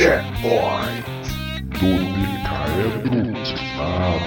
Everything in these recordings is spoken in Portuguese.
Checkpoint do Micael Timado.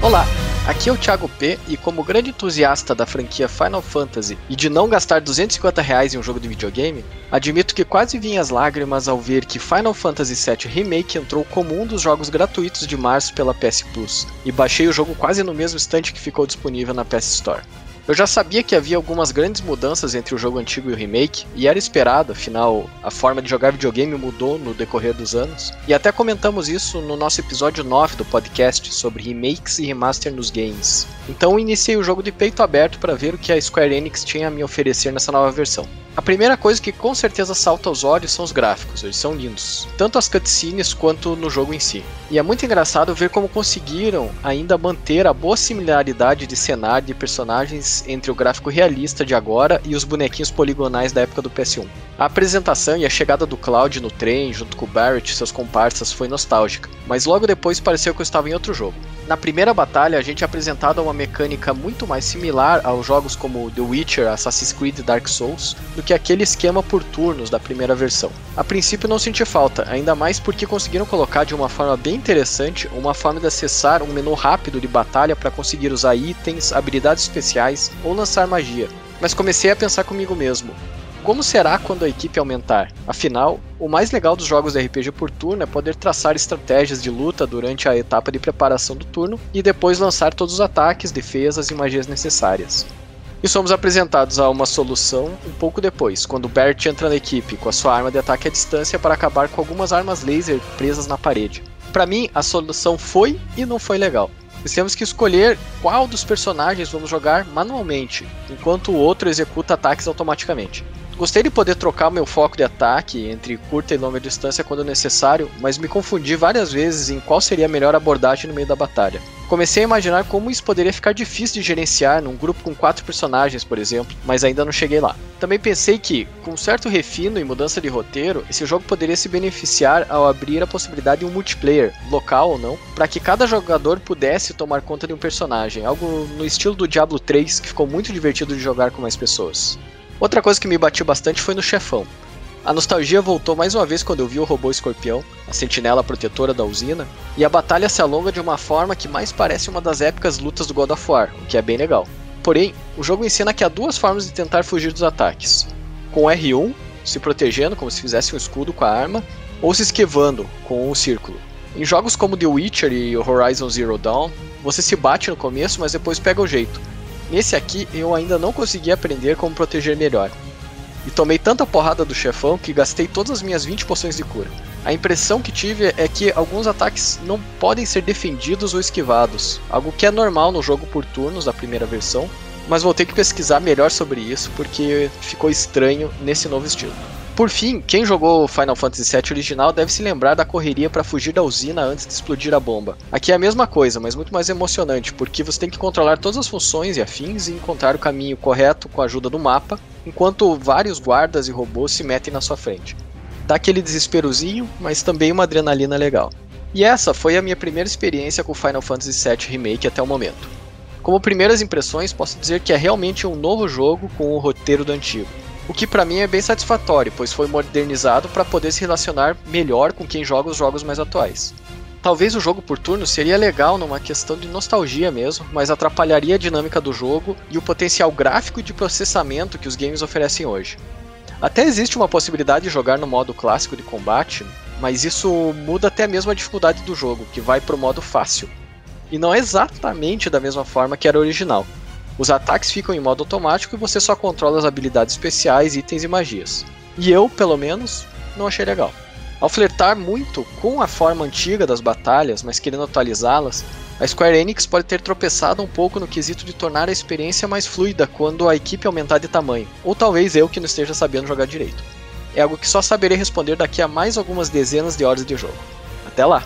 Olá, aqui é o Thiago P e como grande entusiasta da franquia Final Fantasy e de não gastar 250 reais em um jogo de videogame, admito que quase vim as lágrimas ao ver que Final Fantasy VII Remake entrou como um dos jogos gratuitos de março pela PS Plus e baixei o jogo quase no mesmo instante que ficou disponível na PS Store. Eu já sabia que havia algumas grandes mudanças entre o jogo antigo e o remake, e era esperado, afinal, a forma de jogar videogame mudou no decorrer dos anos. E até comentamos isso no nosso episódio 9 do podcast sobre remakes e remaster nos games. Então iniciei o jogo de peito aberto para ver o que a Square Enix tinha a me oferecer nessa nova versão. A primeira coisa que com certeza salta aos olhos são os gráficos, eles são lindos, tanto as cutscenes quanto no jogo em si. E é muito engraçado ver como conseguiram ainda manter a boa similaridade de cenário e personagens entre o gráfico realista de agora e os bonequinhos poligonais da época do PS1. A apresentação e a chegada do Cloud no trem, junto com o Barrett e seus comparsas, foi nostálgica, mas logo depois pareceu que eu estava em outro jogo. Na primeira batalha, a gente é apresentado a uma mecânica muito mais similar aos jogos como The Witcher, Assassin's Creed e Dark Souls, do que aquele esquema por turnos da primeira versão. A princípio não senti falta, ainda mais porque conseguiram colocar de uma forma bem interessante uma forma de acessar um menu rápido de batalha para conseguir usar itens, habilidades especiais ou lançar magia. Mas comecei a pensar comigo mesmo, como será quando a equipe aumentar? Afinal, o mais legal dos jogos de RPG por turno é poder traçar estratégias de luta durante a etapa de preparação do turno e depois lançar todos os ataques, defesas e magias necessárias. E somos apresentados a uma solução um pouco depois, quando Bert entra na equipe com a sua arma de ataque à distância para acabar com algumas armas laser presas na parede. Para mim, a solução foi e não foi legal. Nós temos que escolher qual dos personagens vamos jogar manualmente, enquanto o outro executa ataques automaticamente. Gostei de poder trocar meu foco de ataque entre curta e longa distância quando necessário, mas me confundi várias vezes em qual seria a melhor abordagem no meio da batalha. Comecei a imaginar como isso poderia ficar difícil de gerenciar num grupo com quatro personagens, por exemplo, mas ainda não cheguei lá. Também pensei que, com certo refino e mudança de roteiro, esse jogo poderia se beneficiar ao abrir a possibilidade de um multiplayer, local ou não, para que cada jogador pudesse tomar conta de um personagem, algo no estilo do Diablo 3 que ficou muito divertido de jogar com mais pessoas. Outra coisa que me batiu bastante foi no chefão. A nostalgia voltou mais uma vez quando eu vi o robô escorpião, a sentinela protetora da usina, e a batalha se alonga de uma forma que mais parece uma das épicas lutas do God of War, o que é bem legal. Porém, o jogo ensina que há duas formas de tentar fugir dos ataques: com R1, se protegendo como se fizesse um escudo com a arma, ou se esquivando com o círculo. Em jogos como The Witcher e Horizon Zero Dawn, você se bate no começo, mas depois pega o jeito, Nesse aqui eu ainda não consegui aprender como proteger melhor. E tomei tanta porrada do chefão que gastei todas as minhas 20 poções de cura. A impressão que tive é que alguns ataques não podem ser defendidos ou esquivados, algo que é normal no jogo por turnos da primeira versão, mas vou ter que pesquisar melhor sobre isso porque ficou estranho nesse novo estilo. Por fim, quem jogou Final Fantasy VII original deve se lembrar da correria para fugir da usina antes de explodir a bomba. Aqui é a mesma coisa, mas muito mais emocionante, porque você tem que controlar todas as funções e afins e encontrar o caminho correto com a ajuda do mapa, enquanto vários guardas e robôs se metem na sua frente. Dá aquele desesperozinho, mas também uma adrenalina legal. E essa foi a minha primeira experiência com Final Fantasy VII Remake até o momento. Como primeiras impressões, posso dizer que é realmente um novo jogo com o roteiro do antigo. O que para mim é bem satisfatório, pois foi modernizado para poder se relacionar melhor com quem joga os jogos mais atuais. Talvez o jogo por turno seria legal numa questão de nostalgia mesmo, mas atrapalharia a dinâmica do jogo e o potencial gráfico de processamento que os games oferecem hoje. Até existe uma possibilidade de jogar no modo clássico de combate, mas isso muda até mesmo a dificuldade do jogo, que vai para o modo fácil. E não é exatamente da mesma forma que era original. Os ataques ficam em modo automático e você só controla as habilidades especiais, itens e magias. E eu, pelo menos, não achei legal. Ao flertar muito com a forma antiga das batalhas, mas querendo atualizá-las, a Square Enix pode ter tropeçado um pouco no quesito de tornar a experiência mais fluida quando a equipe aumentar de tamanho, ou talvez eu que não esteja sabendo jogar direito. É algo que só saberei responder daqui a mais algumas dezenas de horas de jogo. Até lá!